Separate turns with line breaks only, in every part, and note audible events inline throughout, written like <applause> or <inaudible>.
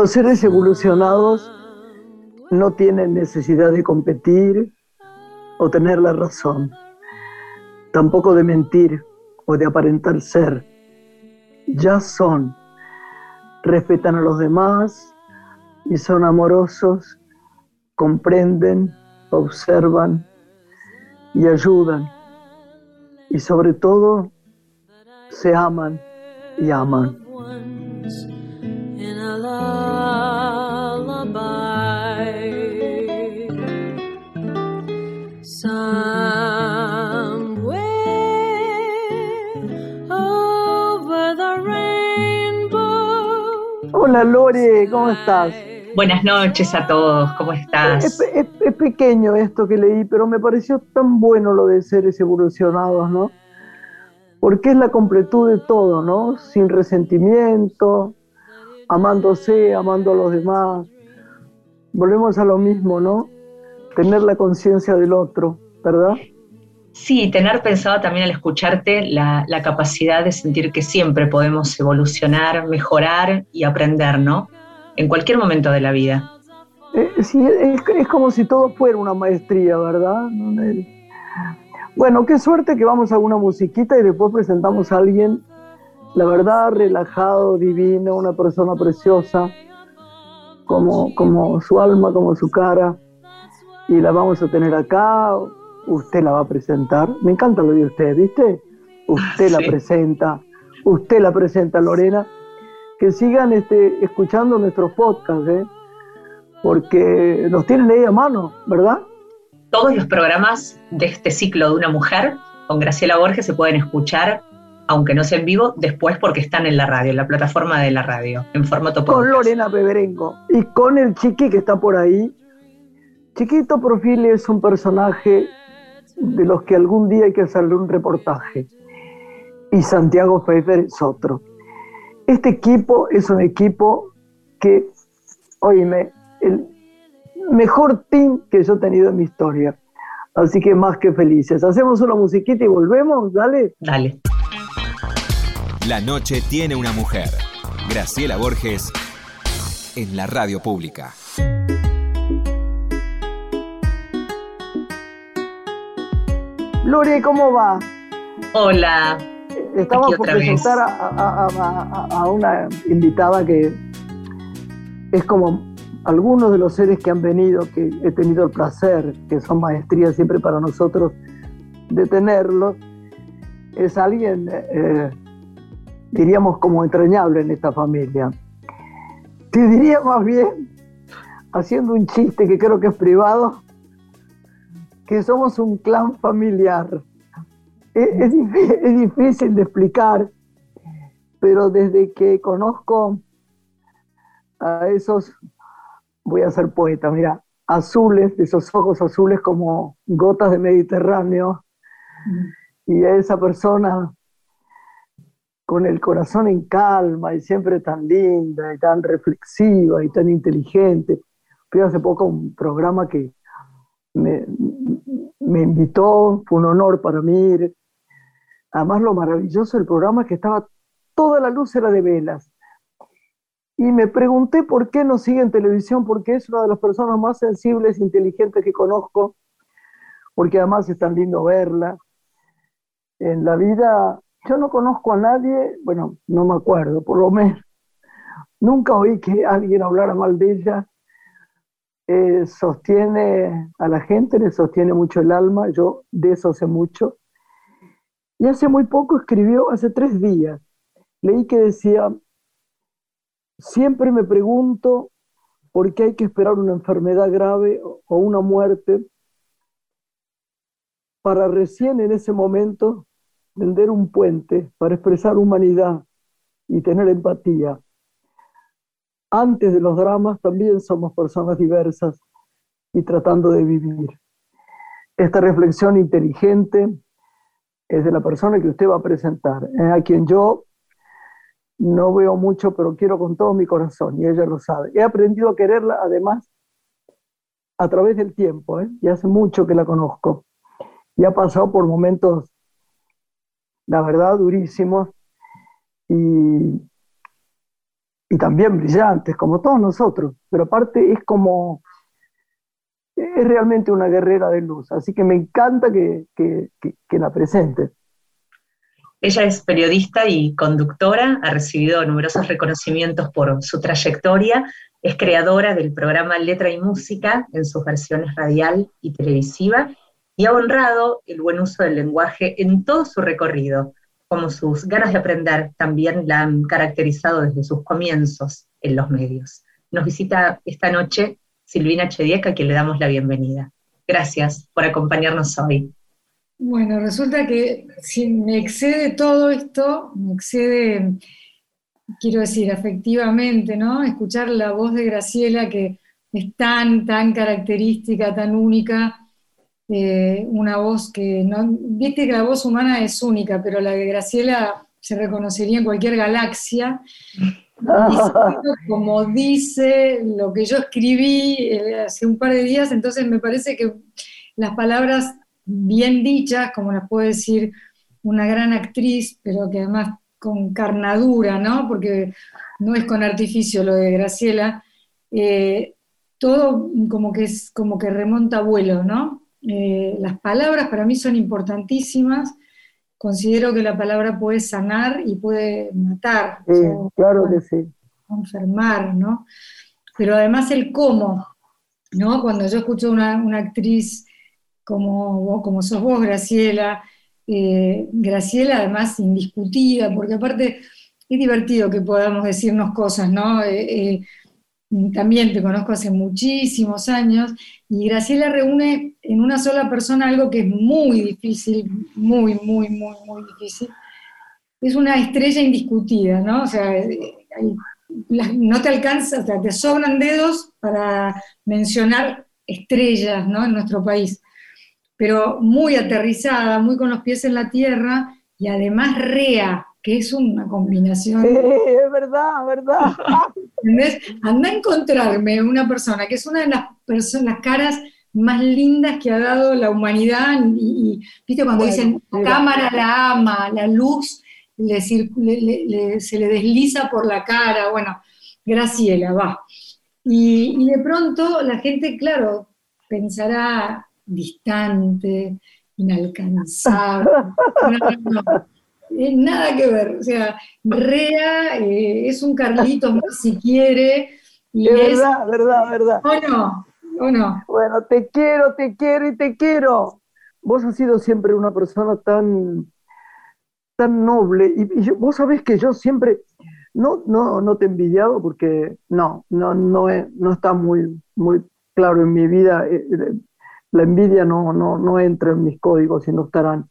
Los seres evolucionados no tienen necesidad de competir o tener la razón, tampoco de mentir o de aparentar ser. Ya son, respetan a los demás y son amorosos, comprenden, observan y ayudan. Y sobre todo, se aman y aman. Hola Lore, ¿cómo estás?
Buenas noches a todos, ¿cómo estás?
Es, pequeño esto que leí, pero me pareció tan bueno lo de seres evolucionados, ¿no? Porque es la completud de todo, ¿no? Sin resentimiento, amándose, amando a los demás. Volvemos a lo mismo, ¿no? Tener la conciencia del otro, ¿verdad?
Sí, tener pensado también al escucharte la, capacidad de sentir que siempre podemos evolucionar, mejorar y aprender, ¿no? En cualquier momento de la vida.
Eh, sí, es, como si todo fuera una maestría, ¿verdad? Bueno, qué suerte que vamos a una musiquita y después presentamos a alguien, la verdad, relajado, divino, una persona preciosa, como, como su alma, como su cara, y la vamos a tener acá usted la va a presentar. Me encanta lo de usted, ¿viste? Usted la presenta, usted la presenta, Lorena. Que sigan este, escuchando nuestros podcasts, ¿eh? porque los tienen ahí a mano, ¿verdad?
Todos los programas de este ciclo de una mujer con Graciela Borges se pueden escuchar, aunque no sea en vivo, después porque están en la radio, en la plataforma de la radio, en formato podcast.
Con Lorena Peberengo y con el chiqui que está por ahí. Chiquito Profil es un personaje de los que algún día hay que hacerle un reportaje. Y Santiago Pfeiffer es otro. Este equipo es un equipo que, oíme, el mejor team que yo he tenido en mi historia. Así que más que felices. Hacemos una musiquita y volvemos, dale.
Dale.
La noche tiene una mujer. Graciela Borges en la radio pública.
Lore, ¿cómo va?
Hola.
Estamos por presentar a, una invitada que es como algunos de los seres que han venido, que he tenido el placer, que son maestrías siempre para nosotros, de tenerlos. Es alguien, eh, diríamos, como entrañable en esta familia. Te diría más bien, haciendo un chiste que creo que es privado, que somos un clan familiar. Es, difícil de explicar, pero desde que conozco a esos, voy a ser poeta, mira, azules, esos ojos azules como gotas de Mediterráneo, y a esa persona con el corazón en calma y siempre tan linda y tan reflexiva y tan inteligente. Fui hace poco un programa que me, invitó, fue un honor para mí Además, lo maravilloso del programa es que estaba toda la luz era de velas. Y me pregunté por qué no sigue en televisión, porque es una de las personas más sensibles inteligentes que conozco, porque además es tan lindo verla. En la vida, yo no conozco a nadie, bueno, no me acuerdo, por lo menos. Nunca oí que alguien hablara mal de ella. Eh, sostiene a la gente, le sostiene mucho el alma, yo de eso sé mucho. Y hace muy poco escribió, hace tres días, leí que decía, siempre me pregunto por qué hay que esperar una enfermedad grave o una muerte para recién en ese momento vender un puente para expresar humanidad y tener empatía. Antes de los dramas también somos personas diversas y tratando de vivir. Esta reflexión inteligente es de la persona que usted va a presentar, eh, a quien yo no veo mucho, pero quiero con todo mi corazón, y ella lo sabe. He aprendido a quererla, además, a través del tiempo, ¿eh? y hace mucho que la conozco. Y ha pasado por momentos, la verdad, durísimos, y y también brillantes, como todos nosotros, pero aparte es como, es realmente una guerrera de luz, así que me encanta que, que la presente.
Ella es periodista y conductora, ha recibido numerosos reconocimientos por su trayectoria, es creadora del programa Letra y Música en sus versiones radial y televisiva y ha honrado el buen uso del lenguaje en todo su recorrido, como sus ganas de aprender también la han caracterizado desde sus comienzos en los medios. Nos visita esta noche Silvina Chedieca, a quien le damos la bienvenida. Gracias por acompañarnos hoy.
Bueno, resulta que si me excede todo esto, me excede, quiero decir, afectivamente, ¿no? Escuchar la voz de Graciela que es tan, tan característica, tan única, eh, una voz que, no, viste que la voz humana es única, pero la de Graciela se reconocería en cualquier galaxia. <laughs> como dice lo que yo escribí eh, hace un par de días, entonces me parece que las palabras bien dichas, como las puede decir una gran actriz, pero que además con carnadura, ¿no? Porque no es con artificio lo de Graciela, eh, todo como que es como que remonta a vuelo, ¿no? Eh, las palabras para mí son importantísimas. Considero que la palabra puede sanar y puede matar.
claro que sí.
Enfermar, ¿no? Pero además el cómo, ¿no? Cuando yo escucho una, una actriz como, como sos vos, Graciela. Eh, Graciela, además, indiscutida, porque aparte es divertido que podamos decirnos cosas, ¿no? Eh, eh, también te conozco hace muchísimos años y Graciela reúne en una sola persona algo que es muy difícil, muy, muy, muy, muy difícil. Es una estrella indiscutida, ¿no? O sea, no te alcanza, o sea, te sobran dedos para mencionar estrellas, ¿no? En nuestro país pero muy aterrizada, muy con los pies en la tierra y además rea, que es una combinación.
es verdad, verdad.
¿Entendés? Anda a encontrarme una persona que es una de las, personas, caras más lindas que ha dado la humanidad y, viste cuando dicen la cámara la ama, la luz se le desliza por la cara, bueno, Graciela, va. y de pronto la gente, claro, pensará, distante, inalcanzable. <laughs> nada que ver. O sea, Rea eh, es un Carlitos más si quiere.
Y es, verdad, verdad, verdad.
¿O no? ¿O no?
Bueno, te quiero, te quiero y te quiero. Vos has sido siempre una persona tan, tan noble. Y, vos sabés que yo siempre, no, no, no te he envidiado porque no, no, no, no está muy, muy claro en mi vida. Eh, eh, la envidia no, no, no entra en mis códigos y no estarán.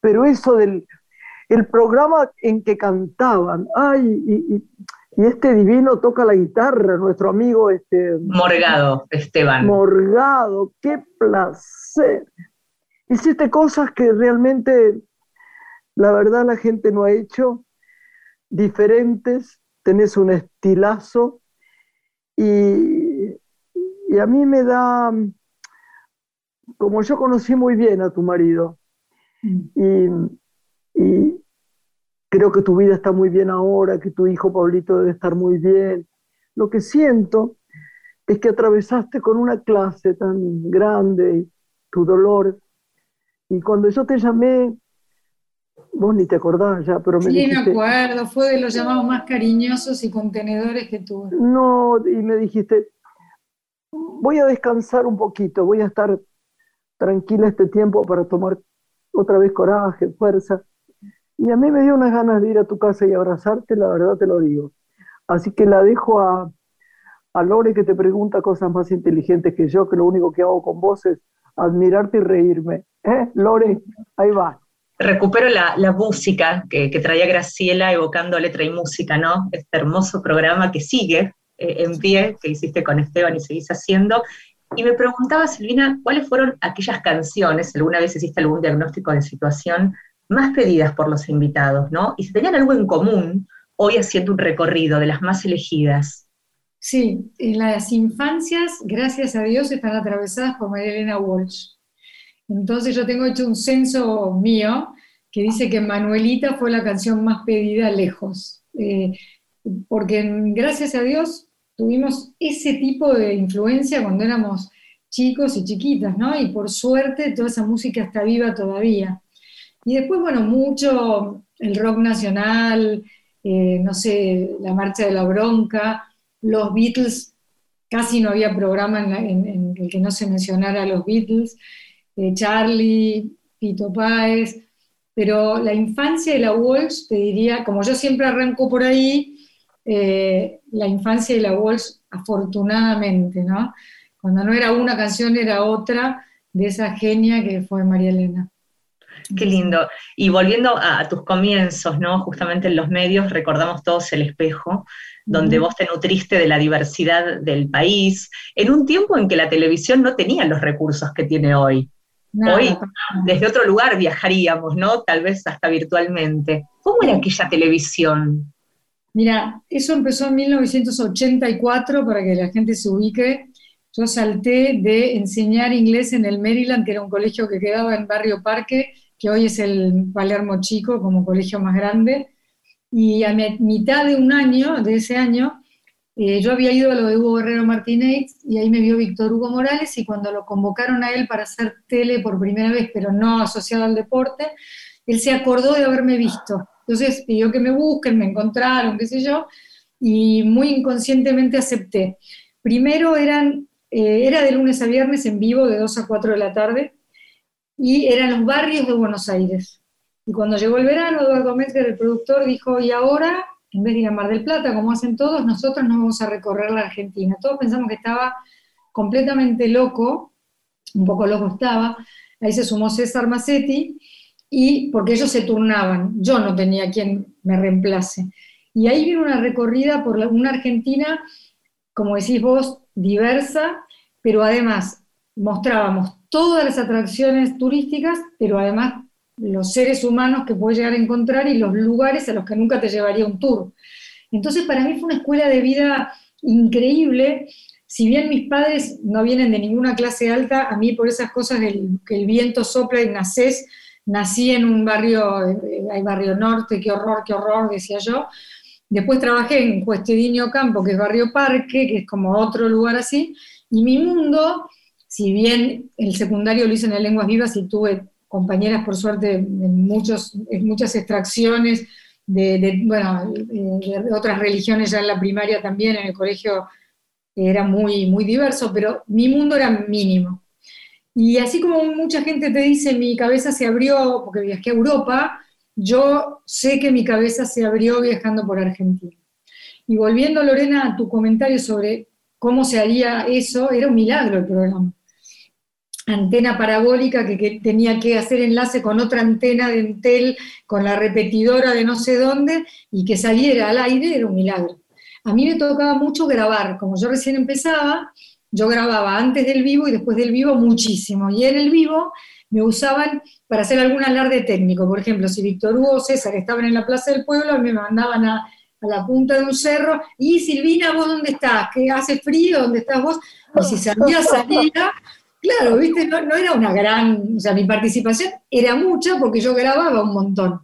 Pero eso del el programa en que cantaban, ay, y, este divino toca la guitarra, nuestro amigo este
Morgado, Esteban.
Morgado, qué placer. Hiciste cosas que realmente la verdad la gente no ha hecho, diferentes, tenés un estilazo y, y a mí me da como yo conocí muy bien a tu marido mm. y, creo que tu vida está muy bien ahora, que tu hijo Pablito debe estar muy bien, lo que siento es que atravesaste con una clase tan grande tu dolor y cuando yo te llamé, vos ni te acordás ya, pero me
Sí, me acuerdo, fue de los llamados más cariñosos y contenedores que tuve.
No, y me dijiste, voy a descansar un poquito, voy a estar tranquila este tiempo para tomar otra vez coraje, fuerza. Y a mí me dio unas ganas de ir a tu casa y abrazarte, la verdad te lo digo. Así que la dejo a, a Lore que te pregunta cosas más inteligentes que yo, que lo único que hago con vos es admirarte y reírme. ¿Eh? Lore, ahí va.
Recupero la, música que, que, traía Graciela evocando letra y música, ¿no? Este hermoso programa que sigue eh, en pie, que hiciste con Esteban y seguís haciendo, y me preguntaba, Silvina, ¿cuáles fueron aquellas canciones, alguna vez hiciste algún diagnóstico de situación, más pedidas por los invitados, ¿no? Y si tenían algo en común, hoy haciendo un recorrido de las más elegidas.
Sí, en las infancias, gracias a Dios, están atravesadas por María Elena Walsh. Entonces yo tengo hecho un censo mío que dice que Manuelita fue la canción más pedida lejos. Eh, porque gracias a Dios tuvimos ese tipo de influencia cuando éramos chicos y chiquitas, ¿no? Y por suerte toda esa música está viva todavía. Y después, bueno, mucho el rock nacional, eh, no sé, la Marcha de la Bronca, los Beatles, casi no había programa en, el que no se mencionara a los Beatles, eh, Charlie, Pito Páez, pero la infancia de la Walsh, te diría, como yo siempre arranco por ahí, eh, la infancia de la Walsh, afortunadamente, ¿no? Cuando no era una canción, era otra de esa genia que fue María Elena.
Qué lindo. Y volviendo a, tus comienzos, ¿no? Justamente en los medios recordamos todos el espejo, donde vos te nutriste de la diversidad del país, en un tiempo en que la televisión no tenía los recursos que tiene hoy. hoy, desde otro lugar viajaríamos, ¿no? Tal vez hasta virtualmente. ¿Cómo era aquella televisión?
Mira, eso empezó en 1984, para que la gente se ubique. Yo salté de enseñar inglés en el Maryland, que era un colegio que quedaba en Barrio Parque, que hoy es el Palermo Chico como colegio más grande, y a mitad de un año, de ese año, eh, yo había ido a lo de Hugo Guerrero Martínez y ahí me vio Víctor Hugo Morales y cuando lo convocaron a él para hacer tele por primera vez, pero no asociado al deporte, él se acordó de haberme visto. Entonces pidió que me busquen, me encontraron, qué sé yo, y muy inconscientemente acepté. Primero eran, eh, era de lunes a viernes en vivo de 2 a 4 de la tarde, y eran los barrios de Buenos Aires. Y cuando llegó el verano, Eduardo Metzger, el productor, dijo, y ahora, en vez de ir a Mar del Plata, como hacen todos, nosotros nos vamos a recorrer la Argentina. Todos pensamos que estaba completamente loco, un poco loco estaba, ahí se sumó César Massetti, y porque ellos se turnaban, yo no tenía quien me reemplace. Y ahí vino una recorrida por una Argentina, como decís vos, diversa, pero además mostrábamos todas las atracciones turísticas, pero además los seres humanos que puedes llegar a encontrar y los lugares a los que nunca te llevaría un tour. Entonces para mí fue una escuela de vida increíble. Si bien mis padres no vienen de ninguna clase alta, a mí por esas cosas que el viento sopla y nacés, nací en un barrio, hay barrio norte, qué horror, qué horror, decía yo. Después trabajé en Cuestedinio Campo, que es barrio Parque, que es como otro lugar así, y mi mundo si bien el secundario lo hice en lenguas vivas y tuve compañeras, por suerte, en, muchos, muchas extracciones de, bueno, de otras religiones ya en la primaria también, en el colegio era muy, muy diverso, pero mi mundo era mínimo. Y así como mucha gente te dice, mi cabeza se abrió porque viajé a Europa, yo sé que mi cabeza se abrió viajando por Argentina. Y volviendo, Lorena, a tu comentario sobre cómo se haría eso, era un milagro el programa antena parabólica que, tenía que hacer enlace con otra antena de Entel, con la repetidora de no sé dónde, y que saliera al aire era un milagro. A mí me tocaba mucho grabar, como yo recién empezaba, yo grababa antes del vivo y después del vivo muchísimo, y en el vivo me usaban para hacer algún alarde técnico, por ejemplo, si Víctor Hugo o César estaban en la Plaza del Pueblo, me mandaban a, a la punta de un cerro, y Silvina, ¿vos dónde estás? ¿Que hace frío? ¿Dónde estás vos? Y si salía, salía, Claro, viste, no, era una gran, o sea, mi participación era mucha porque yo grababa un montón,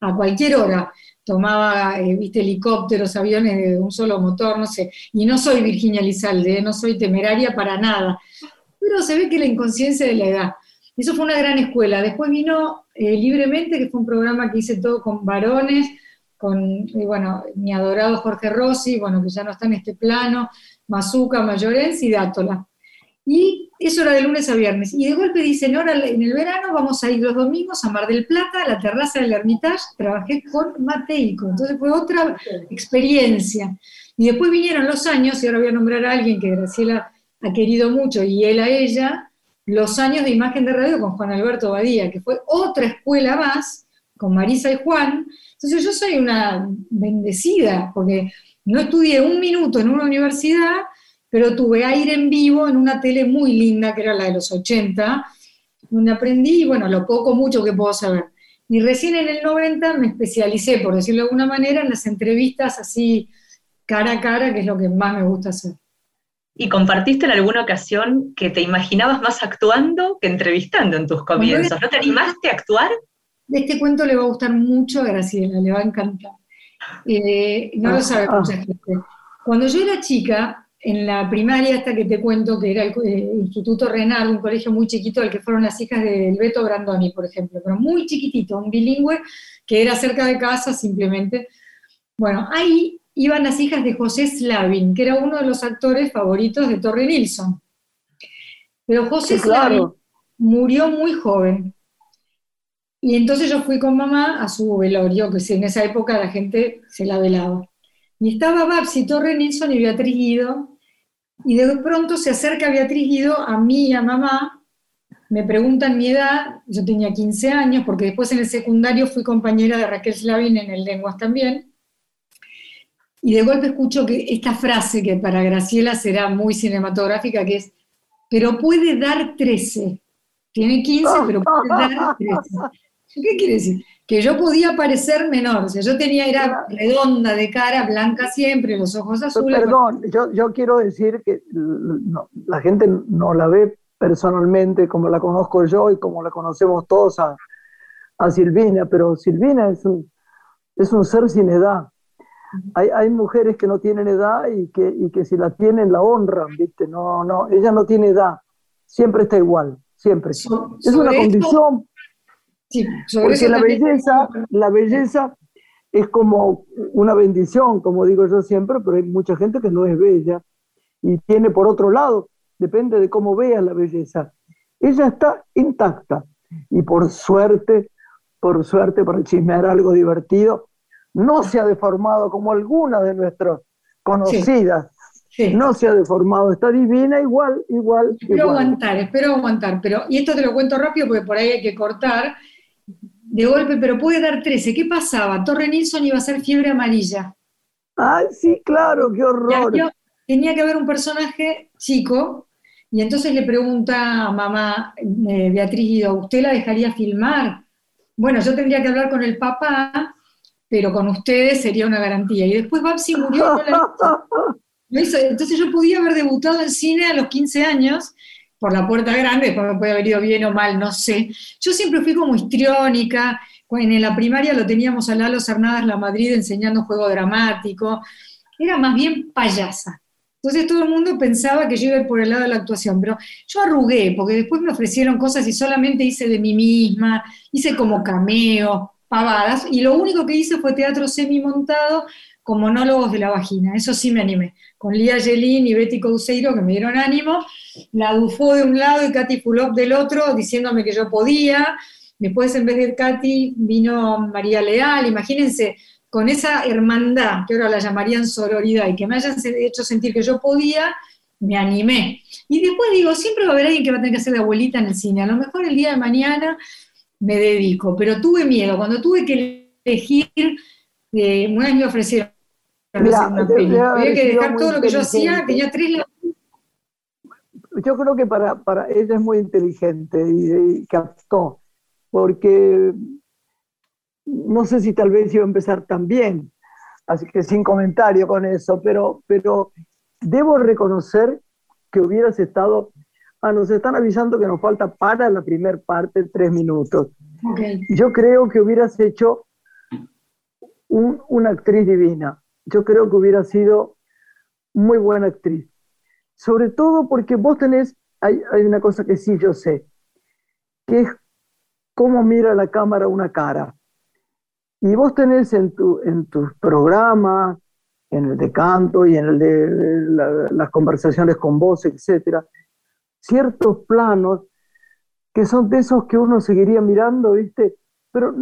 a cualquier hora. Tomaba, eh, viste, helicópteros, aviones de un solo motor, no sé. Y no soy Virginia Lizalde, no soy temeraria para nada. Pero se ve que la inconsciencia de la edad. Eso fue una gran escuela. Después vino eh, Libremente, que fue un programa que hice todo con varones, con, bueno, mi adorado Jorge Rossi, bueno, que ya no está en este plano, Mazuca, Mayorens y Dátola. Y eso era de lunes a viernes. Y de golpe dicen, ahora en el verano vamos a ir los domingos a Mar del Plata, a la terraza del Hermitage. Trabajé con Mateico. Entonces fue otra experiencia. Y después vinieron los años, y ahora voy a nombrar a alguien que Graciela ha querido mucho, y él a ella, los años de imagen de radio con Juan Alberto Badía, que fue otra escuela más, con Marisa y Juan. Entonces yo soy una bendecida, porque no estudié un minuto en una universidad, pero tuve aire en vivo en una tele muy linda, que era la de los 80, donde aprendí, bueno, lo poco, mucho que puedo saber. Y recién en el 90 me especialicé, por decirlo de alguna manera, en las entrevistas así cara a cara, que es lo que más me gusta hacer.
¿Y compartiste en alguna ocasión que te imaginabas más actuando que entrevistando en tus comienzos? ¿No te animaste a actuar?
Este cuento le va a gustar mucho a Graciela, le va a encantar. Eh, no lo sabe ah. mucha gente. Cuando yo era chica, en la primaria hasta que te cuento, que era el eh, Instituto Renal, un colegio muy chiquito al que fueron las hijas de Beto Brandoni, por ejemplo, pero muy chiquitito, un bilingüe que era cerca de casa simplemente. Bueno, ahí iban las hijas de José Slavin, que era uno de los actores favoritos de Torre Nilsson. Pero José Slavin murió muy joven. Y entonces yo fui con mamá a su velorio, que en esa época la gente se la velaba. Y estaba Babsi, Torre Nilsson y Beatriz Guido, y de pronto se acerca Beatriz Guido a mí y a mamá, me preguntan mi edad, yo tenía 15 años, porque después en el secundario fui compañera de Raquel Slavin en el Lenguas también, y de golpe escucho que esta frase que para Graciela será muy cinematográfica, que es, pero puede dar 13. Tiene 15, pero puede dar 13. ¿Qué quiere decir? Que yo podía parecer menor, o sea, yo tenía, era redonda de cara, blanca siempre, los ojos azules.
Perdón, yo, quiero decir que la gente no la ve personalmente como la conozco yo y como la conocemos todos a, Silvina, pero Silvina es un, es un ser sin edad. Hay, hay, mujeres que no tienen edad y que, y que si la tienen la honran, ¿viste? No, no, ella no tiene edad, siempre está igual, siempre. es una condición porque la belleza, la belleza es como una bendición, como digo yo siempre, pero hay mucha gente que no es bella y tiene por otro lado, depende de cómo veas la belleza. Ella está intacta y por suerte, por suerte, para chismear algo divertido, no se ha deformado como alguna de nuestras conocidas. No se ha deformado, está divina igual, igual.
Espero aguantar, espero aguantar, pero, y esto te lo cuento rápido porque por ahí hay que cortar, de golpe, pero puede dar 13. ¿Qué pasaba? Torre Nilsson iba a ser fiebre amarilla.
Ay, sí, claro, qué horror.
tenía que haber un personaje chico, y entonces le pregunta a mamá eh, Beatriz Guido, ¿usted la dejaría filmar? Bueno, yo tendría que hablar con el papá, pero con ustedes sería una garantía. Y después Babsi murió. <laughs> Entonces yo podía haber debutado en cine a los 15 años por la puerta grande, después me puede haber ido bien o mal, no sé. Yo siempre fui como histriónica, en la primaria lo teníamos a Lalo Cernadas La Madrid enseñando juego dramático, era más bien payasa. Entonces todo el mundo pensaba que yo iba por el lado de la actuación, pero yo arrugué, porque después me ofrecieron cosas y solamente hice de mí misma, hice como cameo, pavadas, y lo único que hice fue teatro semi montado con monólogos de la vagina, eso sí me animé, con Lía Yelín y Betty Couseiro que me dieron ánimo, la Dufo de un lado y Katy Fulop del otro, diciéndome que yo podía. Después, en vez de Katy, vino María Leal. Imagínense, con esa hermandad, que ahora la llamarían sororidad, y que me hayan hecho sentir que yo podía, me animé. Y después digo, siempre va a haber alguien que va a tener que hacer de abuelita en el cine. A lo mejor el día de mañana me dedico, pero tuve miedo. Cuando tuve que elegir, eh, una vez me ofrecieron Había que dejar todo lo que yo hacía, tenía tres
yo creo que para, para ella es muy inteligente y, captó, porque no sé si tal vez iba a empezar tan bien, así que sin comentario con eso, pero, pero debo reconocer que hubieras estado, ah, nos están avisando que nos falta para la primera parte tres minutos. Yo creo que hubieras hecho una actriz divina, yo creo que hubiera sido muy buena actriz sobre todo porque vos tenés, hay, una cosa que sí yo sé, que es cómo mira la cámara una cara. Y vos tenés en, tu, en tus programas, en el de canto y en el de las conversaciones con vos, etcétera, ciertos planos que son de esos que uno seguiría mirando, ¿viste? Pero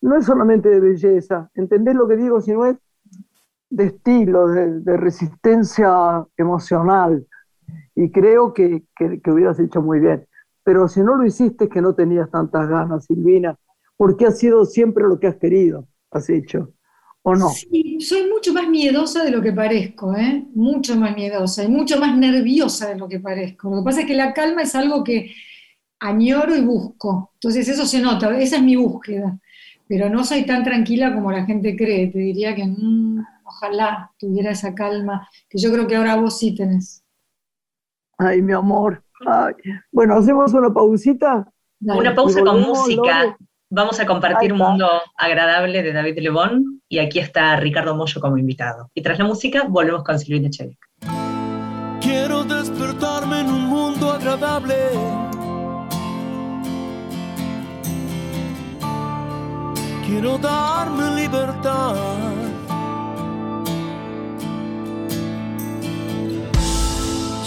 no es solamente de belleza, ¿entendés lo que digo? Sino es de estilo, de resistencia emocional y creo que, que, hubieras hecho muy bien. Pero si no lo hiciste es que no tenías tantas ganas, Silvina, porque has sido siempre lo que has querido, has hecho, ¿o no?
Sí, soy mucho más miedosa de lo que parezco, ¿eh? mucho más miedosa y mucho más nerviosa de lo que parezco. Lo que pasa es que la calma es algo que añoro y busco, entonces eso se nota, esa es mi búsqueda, pero no soy tan tranquila como la gente cree, te diría que mm, ojalá tuviera esa calma, que yo creo que ahora vos sí tenés.
Ay, mi amor. Bueno, hacemos una pausita.
Una pausa con música. Vamos a compartir un mundo agradable de David Lebón y aquí está Ricardo Mollo como invitado. Y tras la música volvemos con Silvina Chevik.
Quiero despertarme en un mundo agradable. Quiero darme libertad.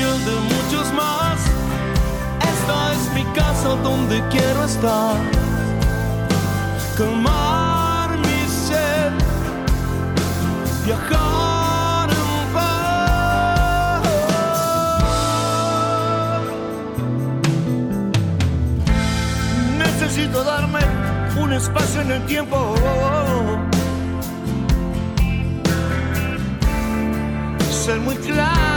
de muchos más. Esta es mi casa donde quiero estar. Calmar mi sed, viajar. Necesito darme un espacio en el tiempo. Ser muy claro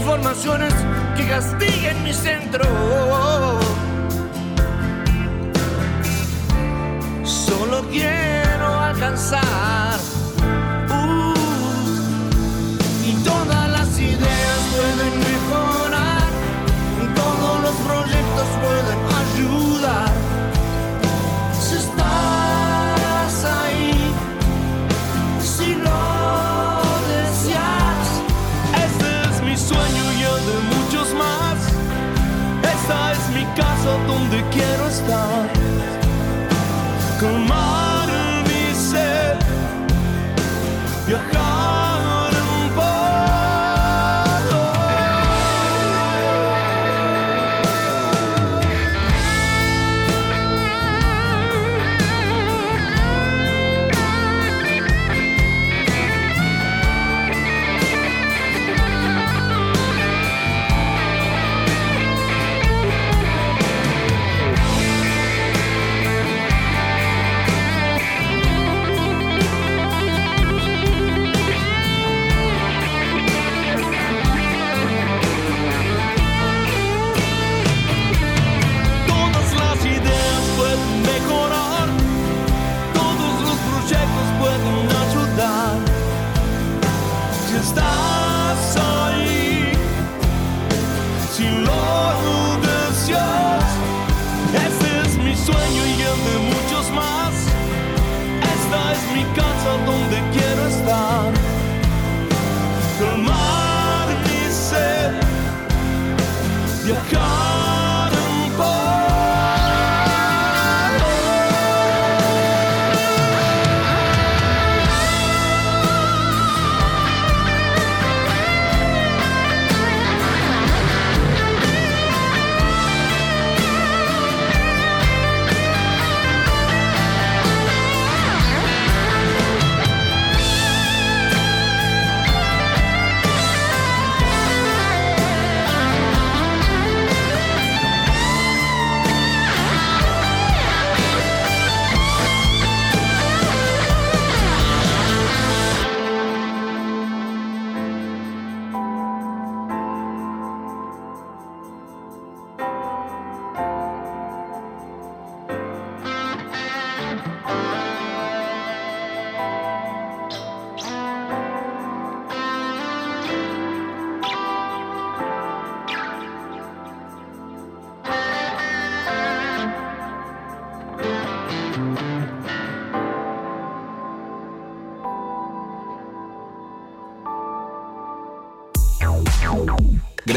informaciones que castiguen mi centro. Solo quiero alcanzar. Uh, y todas las ideas pueden mejorar, todos los proyectos pueden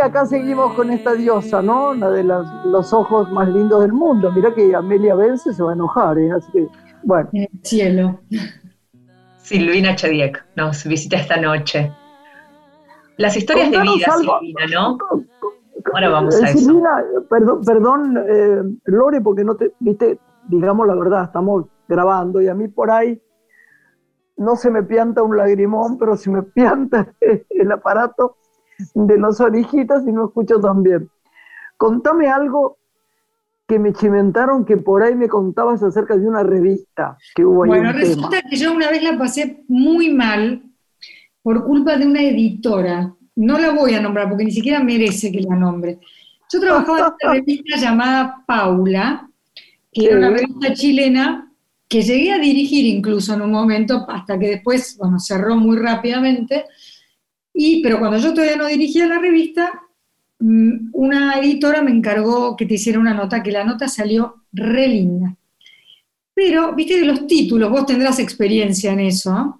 Acá seguimos con esta diosa, ¿no? La de los ojos más lindos del mundo. Mira que Amelia Vence se va a enojar, ¿eh? Así que, bueno.
En el cielo.
Silvina Chediek nos visita esta noche. Las historias de vida, Silvina, ¿no?
Ahora vamos a Silvina, eso. perdón, perdón eh, Lore, porque no te, viste, digamos la verdad, estamos grabando y a mí por ahí no se me pianta un lagrimón, pero se me pianta <laughs> el aparato de los orejitas y no escucho tan bien. Contame algo que me chimentaron que por ahí me contabas acerca de una revista que hubo ahí.
Bueno, resulta que yo una vez la pasé muy mal por culpa de una editora. No la voy a nombrar porque ni siquiera merece que la nombre. Yo trabajaba en una <laughs> revista llamada Paula, que era una revista chilena que llegué a dirigir incluso en un momento, hasta que después, bueno, cerró muy rápidamente. Y, pero cuando yo todavía no dirigía la revista, mm, una editora me encargó que te hiciera una nota, que la nota salió re linda. Pero, viste que los títulos, vos tendrás experiencia en eso.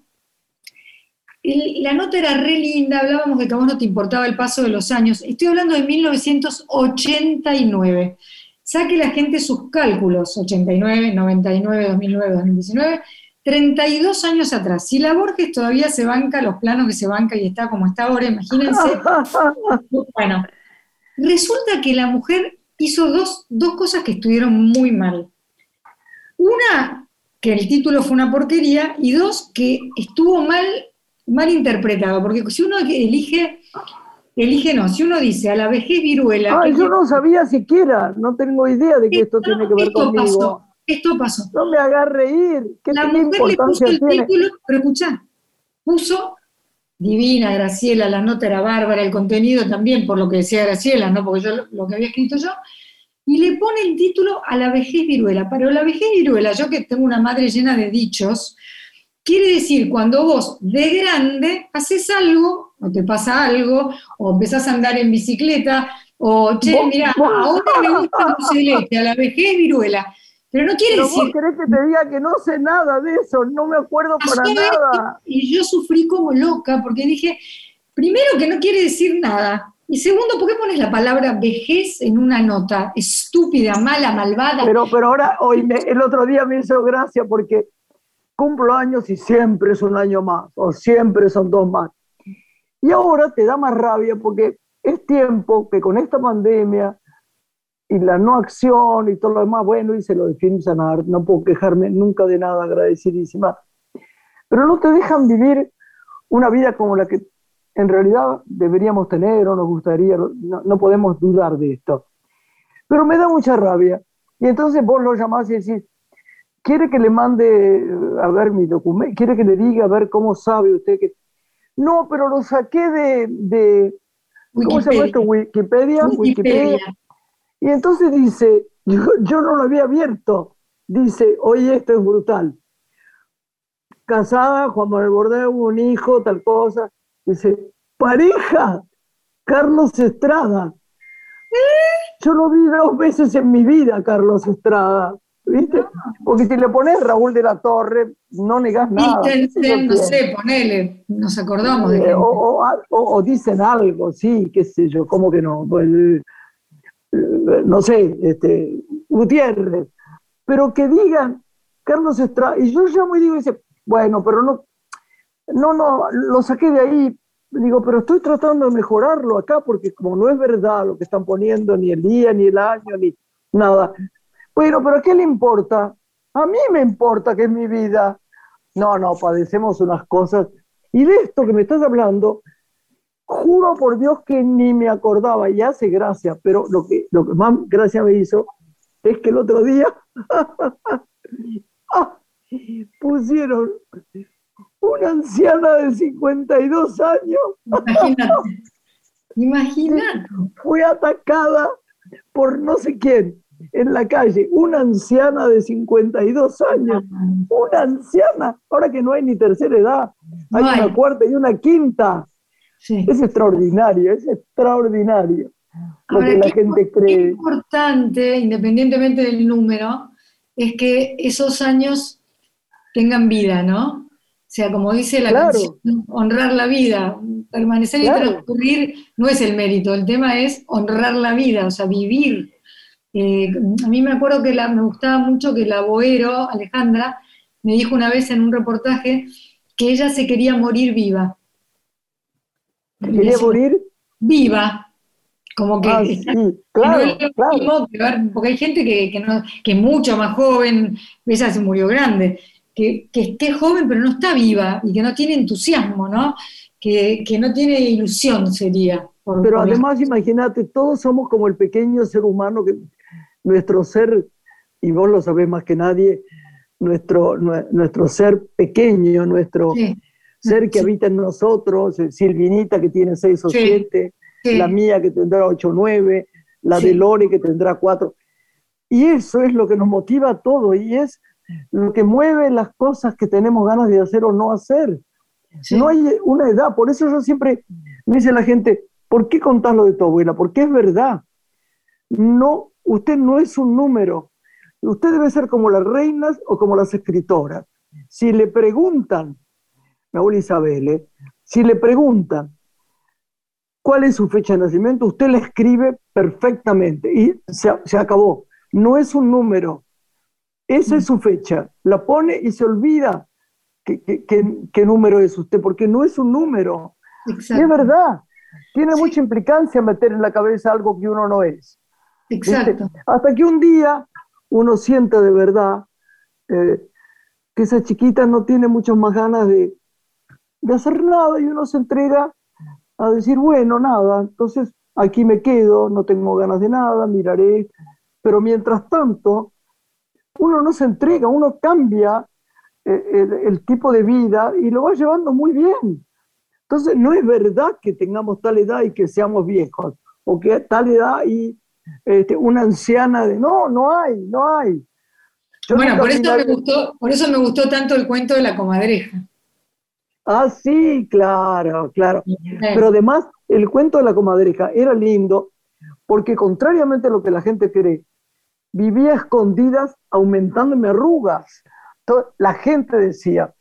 la nota era re linda, hablábamos de que a vos no te importaba el paso de los años. Estoy hablando de 1989. Saque la gente sus cálculos, 89, 99, 2009, 2019 32 años atrás. Si la Borges todavía se banca los planos que se banca y está como está ahora, imagínense. <laughs> bueno, resulta que la mujer hizo dos, cosas que estuvieron muy mal. Una, que el título fue una porquería, y dos, que estuvo mal, mal interpretado, porque si uno elige, elige no, si uno dice a la vejez viruela...
Ah, yo no sabía siquiera, no tengo idea de que esto, tiene que ver conmigo
esto pasó.
No me haga reír. ¿Qué
la mujer le puso el título, pero escuchá, puso divina Graciela, la nota era bárbara, el contenido también, por lo que decía Graciela, no porque yo lo que había escrito yo, y le pone el título a la vejez viruela. Pero la vejez viruela, yo que tengo una madre llena de dichos, quiere decir cuando vos de grande haces algo, o te pasa algo, o empezás a andar en bicicleta, o che, mira, ahora me gusta <laughs> el a la vejez viruela. Pero no quiere decir.
Vos querés que te diga que no sé nada de eso, no me acuerdo para nada.
Y yo sufrí como loca porque dije, primero que no quiere decir nada. Y segundo, ¿por qué pones la palabra vejez en una nota? Estúpida, mala, malvada.
Pero, pero ahora, hoy el otro día me hizo gracia porque cumplo años y siempre es un año más, o siempre son dos más. Y ahora te da más rabia porque es tiempo que con esta pandemia y la no acción y todo lo demás, bueno, y se lo define sanar, no puedo quejarme nunca de nada, agradecidísima. Pero no te dejan vivir una vida como la que en realidad deberíamos tener o nos gustaría, no, podemos dudar de esto. Pero me da mucha rabia. Y entonces vos lo llamás y decís, ¿quiere que le mande eh, a ver mi documento? ¿Quiere que le diga a ver cómo sabe usted que... No, pero lo saqué de... de ¿Cómo se llama esto? Wikipedia. Wikipedia. Y entonces dice, yo, no lo había abierto, dice, oye, esto es brutal. Casada, Juan Manuel Bordeu, un hijo, tal cosa. Dice, pareja, Carlos Estrada. Yo lo vi dos veces en mi vida, Carlos Estrada. ¿Viste? Porque si le pones Raúl de la Torre, no negas nada.
no sé, ponele, nos acordamos de
eh, o, o, dicen algo, sí, qué sé yo, ¿cómo que no? Pues, no sé, este, Gutiérrez, pero que digan Carlos Estrada, y yo llamo y digo, dice, bueno, pero no, no, no, lo saqué de ahí, digo, pero estoy tratando de mejorarlo acá porque como no es verdad lo que están poniendo, ni el día, ni el año, ni nada. Bueno, pero ¿a qué le importa? A mí me importa que es mi vida. No, no, padecemos unas cosas. Y de esto que me estás hablando, juro por Dios que ni me acordaba y hace gracia, pero lo que, lo que más gracia me hizo es que el otro día <laughs> ah, pusieron una anciana de 52 años.
Imagínate. <laughs> Imagínate.
Fue atacada por no sé quién en la calle, una anciana de 52 años, una anciana, ahora que no hay ni tercera edad, hay una cuarta y una quinta. Es extraordinario, es extraordinario lo que la gente cree.
Lo importante, independientemente del número, es que esos años tengan vida, ¿no? sea, como dice la canción, honrar la vida, permanecer y transcurrir no es el mérito, el tema es honrar la vida, o sea, vivir. Eh, a mí me acuerdo que me gustaba mucho que la Boero, Alejandra, me dijo una vez en un reportaje que ella se quería morir viva.
¿Quería morir?
Viva. Como que,
ah, <laughs> claro,
claro. porque hay gente que, que, no, que es mucho más joven, ella se murió grande, que, que, esté joven pero no está viva y que no tiene entusiasmo, ¿no? Que, no tiene ilusión sería.
pero además imagínate, todos somos como el pequeño ser humano, que nuestro ser, y vos lo sabés más que nadie, nuestro, nuestro ser pequeño, nuestro ser que habita en nosotros, Silvinita que tiene seis o siete, la mía que tendrá ocho o nueve, la de Lore que tendrá cuatro. Y eso es lo que nos motiva a todo y es lo que mueve las cosas que tenemos ganas de hacer o no hacer. No hay una edad, por eso yo siempre me dice la gente, ¿por qué contás lo de tu abuela? Porque es verdad. No, usted no es un número. Usted debe ser como las reinas o como las escritoras. Si le preguntan, mi abuela Isabel, ¿eh? si le preguntan cuál es su fecha de nacimiento, usted la escribe perfectamente y se, se acabó. No es un número, esa es su fecha. La pone y se olvida qué, número es usted, porque no es un número. es verdad. Tiene mucha implicancia meter en la cabeza algo que uno no es.
Exacto.
Hasta que un día uno siente de verdad eh, que esa chiquita no tiene muchas más ganas de, de hacer nada y uno se entrega a decir, bueno, nada, entonces aquí me quedo, no tengo ganas de nada, miraré. Pero mientras tanto, uno no se entrega, uno cambia eh, el, tipo de vida y lo va llevando muy bien. Entonces, no es verdad que tengamos tal edad y que seamos viejos, o que tal edad y este, una anciana de, no, no hay, no hay.
bueno, por eso, me gustó, por eso me gustó tanto el cuento de la comadreja.
Ah, sí, claro, claro. Pero además, el cuento de la comadreja era lindo porque contrariamente a lo que la gente cree, vivía escondidas aumentándome arrugas. la gente decía,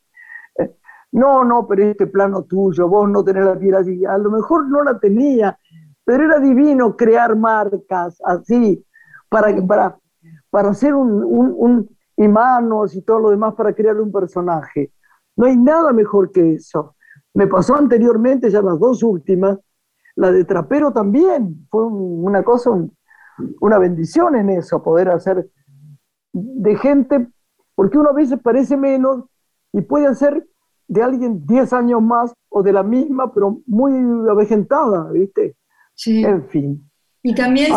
eh, no, no, pero este plano tuyo, vos no tenés la piel así. A lo mejor no la tenía, pero era divino crear marcas así, para, para, para hacer un, un, y manos y todo lo demás para crear un personaje. No hay nada mejor que eso. Me pasó anteriormente, ya las dos últimas, la de Trapero también, fue una cosa, una bendición en eso, poder hacer de gente, porque uno a veces parece menos y puede hacer de alguien 10 años más o de la misma, pero muy avejentada, ¿viste?
Sí.
En fin.
Y también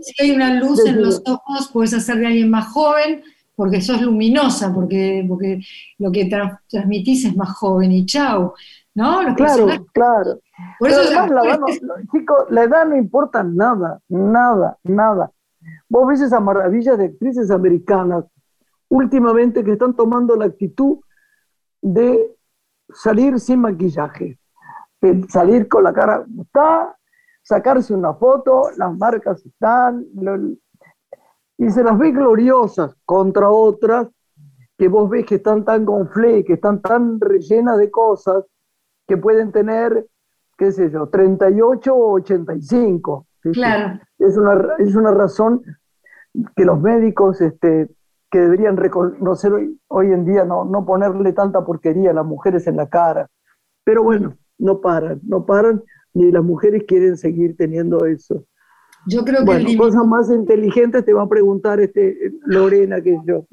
si, hay una luz en los ojos, puedes hacer de alguien más joven, porque sos luminosa, porque, porque lo que transmitís es más joven y chau. ¿No?
claro, claro. Por eso además, la, edad no, chicos, la edad no importa nada, nada, nada. Vos ves esa maravilla de actrices americanas últimamente que están tomando la actitud de salir sin maquillaje, salir con la cara está, sacarse una foto, las marcas están, y se las ve gloriosas contra otras que vos ves que están tan conflé, que están tan rellenas de cosas, que pueden tener qué sé yo, 38 o 85.
Claro.
Es una, es una razón que los médicos este, que deberían reconocer hoy, hoy en día, no, no ponerle tanta porquería a las mujeres en la cara. Pero bueno, no paran, no paran, ni las mujeres quieren seguir teniendo eso.
Yo creo que
bueno, cosas más inteligentes te va a preguntar este Lorena que yo.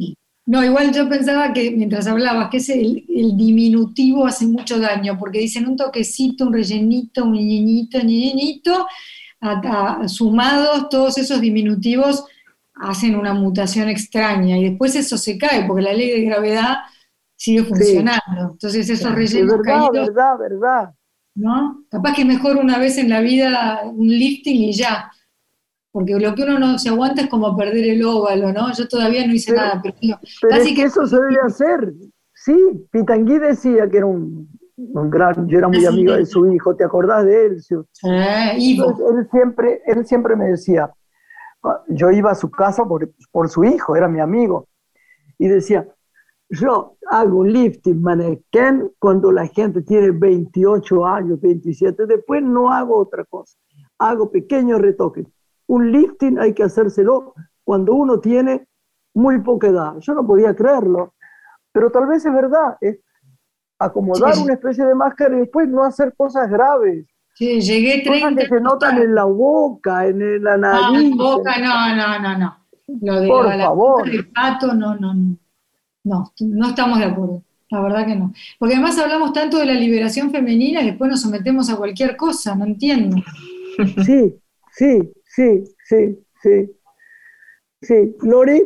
No, igual yo pensaba que mientras hablabas, que el, diminutivo hace mucho daño, porque dicen un toquecito, un rellenito, un niñito, niñito, sumados todos esos diminutivos hacen una mutación extraña y después eso se cae, porque la ley de gravedad sigue funcionando. Entonces esos rellenos
verdad, verdad, verdad.
¿No? Capaz que es mejor una vez en la vida un lifting y ya, porque lo que uno no se aguanta es como perder el óvalo, ¿no? Yo todavía no hice nada, pero,
es que, eso se debe hacer. Sí, Pitangui decía que era un, gran, yo era muy amigo de su hijo, ¿te acordás de él? Sí, él, siempre, él siempre me decía, yo iba a su casa por, por su hijo, era mi amigo, y decía, yo hago un lifting mannequin cuando la gente tiene 28 años, 27, después no hago otra cosa, hago pequeños retoques. Un lifting hay que hacérselo cuando uno tiene muy poca edad. Yo no podía creerlo, pero tal vez es verdad, es acomodar una especie de máscara y después no hacer cosas graves.
Sí, llegué 30
Cosas que se notan en la boca, en la
No,
nariz.
en boca, no, no, no, no. Lo de
Por
la,
favor.
del pato, no, no, no. No, no estamos de acuerdo. La verdad que no. Porque además hablamos tanto de la liberación femenina y después nos sometemos a cualquier cosa, no entiendo.
Sí, sí, sí, sí, sí. Sí, Lori,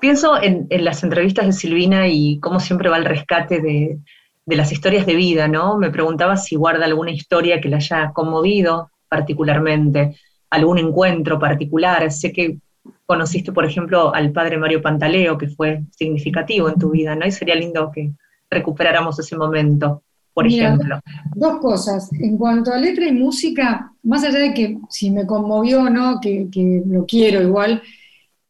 Pienso en, en las entrevistas de Silvina y cómo siempre va el rescate de, de las historias de vida, ¿no? Me preguntaba si guarda alguna historia que la haya conmovido particularmente, algún encuentro particular. Sé que conociste, por ejemplo, al padre Mario Pantaleo, que fue significativo en tu vida, ¿no? Y sería lindo que recuperáramos ese momento, por
Mira,
ejemplo.
Dos cosas. En cuanto a letra y música, más allá de que si me conmovió o no, que, que lo quiero igual,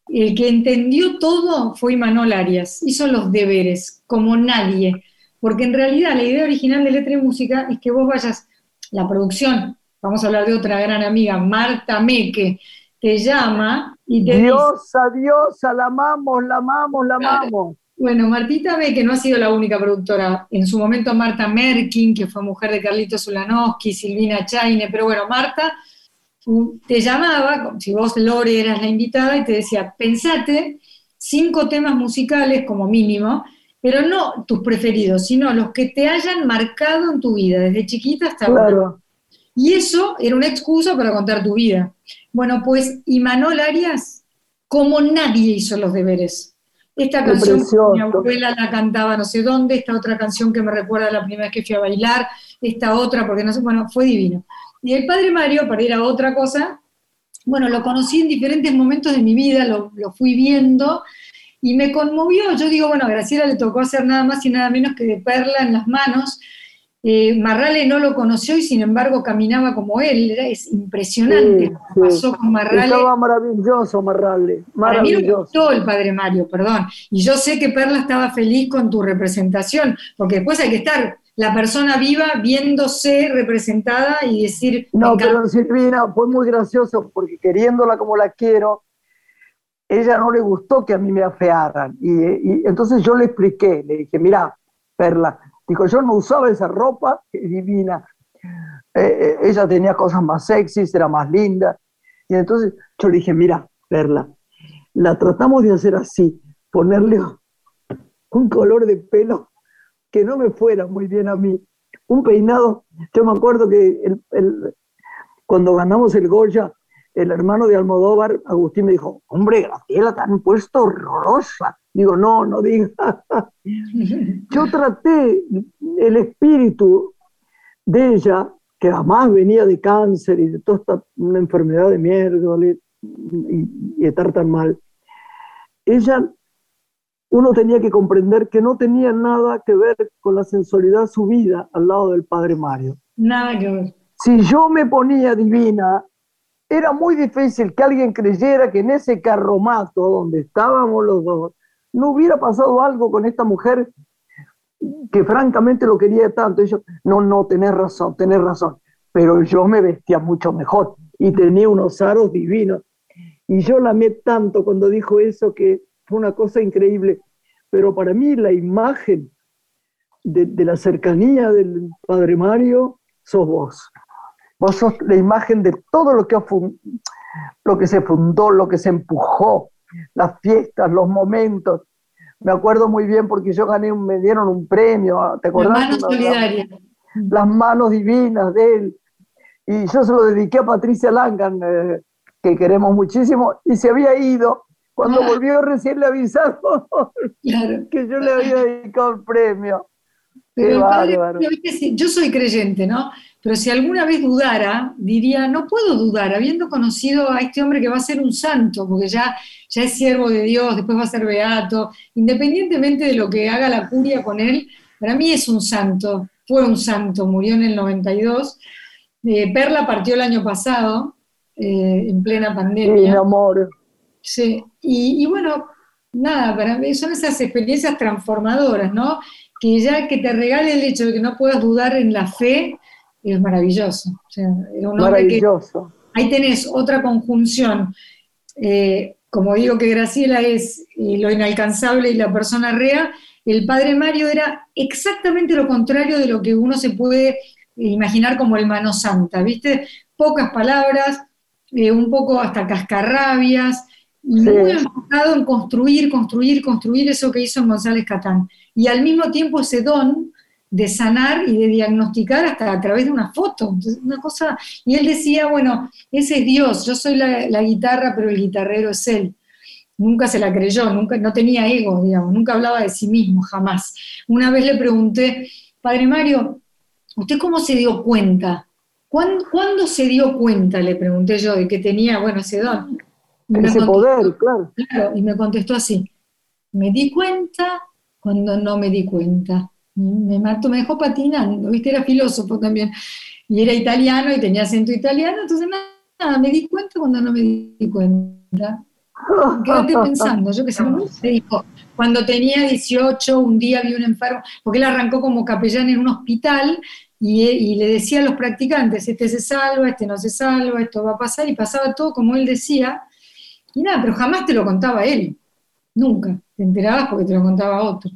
el que entendió todo fue Imanol Arias. Hizo los deberes, como nadie. Porque en realidad la idea original de letra y música es que vos vayas, la producción, vamos a hablar de otra gran amiga, Marta Meque, te llama y te dice,
diosa, diosa, la amamos, la amamos, la amamos.
Bueno, Martita ve que no ha sido la única productora. En su momento Marta Merkin, que fue mujer de Carlitos Ulanowski, Silvina Chaine, pero bueno, Marta te llamaba, si vos, Lore, eras la invitada, y te decía, pensate cinco temas musicales como mínimo, pero no tus preferidos, sino los que te hayan marcado en tu vida, desde chiquita hasta ahora.
Claro.
Y eso era una excusa para contar tu vida. Bueno, pues Imanol Arias, como nadie hizo los deberes. Esta canción mi abuela la cantaba no sé dónde, esta otra canción que me recuerda la primera vez que fui a bailar, esta otra, porque no sé, bueno, fue divino. Y el padre Mario, para ir a otra cosa, bueno, lo conocí en diferentes momentos de mi vida, lo, lo fui viendo y me conmovió. Yo digo, bueno, a Graciela le tocó hacer nada más y nada menos que de perla en las manos. Eh, Marrale no lo conoció y sin embargo caminaba como él, era, es impresionante
Sí,
lo que
sí.
pasó con Marrale.
Estaba maravilloso, Marrale.
Para mí lo
Maravilloso.
gustó el padre Mario, perdón. Y yo sé que Perla estaba feliz con tu representación, porque después hay que estar la persona viva viéndose representada y decir,
No, pero Silvina fue muy gracioso porque queriéndola como la quiero, ella no le gustó que a mí me afearan. Y, y entonces yo le expliqué, le dije, mira, Perla, dijo, yo no usaba esa ropa, <laughs> divina. Eh, eh, ella tenía cosas más sexys, era más linda. Y entonces yo le dije, mira, Perla, la tratamos de hacer así, ponerle un color de pelo que no me fuera muy bien a mí. Un peinado, yo me acuerdo que el- cuando ganamos el Goya, el hermano de Almodóvar, Agustín, me dijo, hombre, Graciela, te han puesto horrorosa. Digo, no, no digas. <laughs> Yo traté el espíritu de ella, que además venía de cáncer y de toda esta una enfermedad de miércoles y, y estar tan mal. Ella, uno tenía que comprender que no tenía nada que ver con la sensualidad su vida al lado del padre Mario.
Nada que ver.
Si yo me ponía divina, era muy difícil que alguien creyera que en ese carromato donde estábamos los dos, no hubiera pasado algo con esta mujer que francamente lo quería tanto. Y yo, no, no, tenés razón, tenés razón. Pero yo me vestía mucho mejor y tenía unos aros divinos. Y yo la amé tanto cuando dijo eso que fue una cosa increíble. Pero para mí la imagen de, la cercanía del Padre Mario sos vos. Vos sos la imagen de todo lo que se fundó, lo que se empujó, las fiestas, los momentos. Me acuerdo muy bien porque yo gané, un- me dieron un premio, ¿te acordás?
mano
Una-
solidaria.
las manos divinas de él. Y yo se lo dediqué a Patricia Langan, eh, que queremos muchísimo, y se había ido. Cuando
Ah.
volvió recién le avisaron
Claro. <laughs>
que yo le había dedicado el premio.
Pero padre, yo soy creyente, ¿no? Pero si alguna vez dudara, diría, no puedo dudar, habiendo conocido a este hombre que va a ser un santo, porque ya, ya es siervo de Dios, después va a ser beato, independientemente de lo que haga la curia con él, para mí es un santo, fue un santo, murió en el 92. Eh, Perla partió el año pasado, eh, en plena
Sí, mi
pandemia.
amor.
Sí, y, y bueno, nada, para mí son esas experiencias transformadoras, ¿no? Que ya que te regale el hecho de que no puedas dudar en la fe, es maravilloso. O sea, un
maravilloso.
ahí tenés otra conjunción. Eh, como digo que Graciela es eh, lo inalcanzable y la persona rea, el padre Mario era exactamente lo contrario de lo que uno se puede imaginar como el mano santa, ¿viste? Pocas palabras, eh, un poco hasta cascarrabias, y muy enfocado en construir, construir, construir eso que hizo en González Catán. Y al mismo tiempo ese don de sanar y de diagnosticar hasta a través de una foto. una cosa, y él decía, bueno, ese es Dios, yo soy la, guitarra, pero el guitarrero es él. Nunca se la creyó, nunca, no tenía ego, digamos, nunca hablaba de sí mismo, jamás. Una vez le pregunté, Padre Mario, ¿usted cómo se dio cuenta? ¿Cuándo, ¿Cuándo, se dio cuenta? Le pregunté yo, de que tenía, bueno, ese don.
ese poder, claro.
Claro, y me contestó así, me di cuenta cuando no me di cuenta. Me mató, me dejó patinando, viste, era filósofo también, y era italiano y tenía acento italiano, entonces nada, me di cuenta cuando no me di cuenta. <laughs> Quédate pensando, yo que sé, se dijo, cuando tenía 18, un día vi un enfermo, porque él arrancó como capellán en un hospital y, y, le decía a los practicantes, este se salva, este no se salva, esto va a pasar, y pasaba todo como él decía, y nada, pero jamás te lo contaba él, nunca, te enterabas porque te lo contaba otro.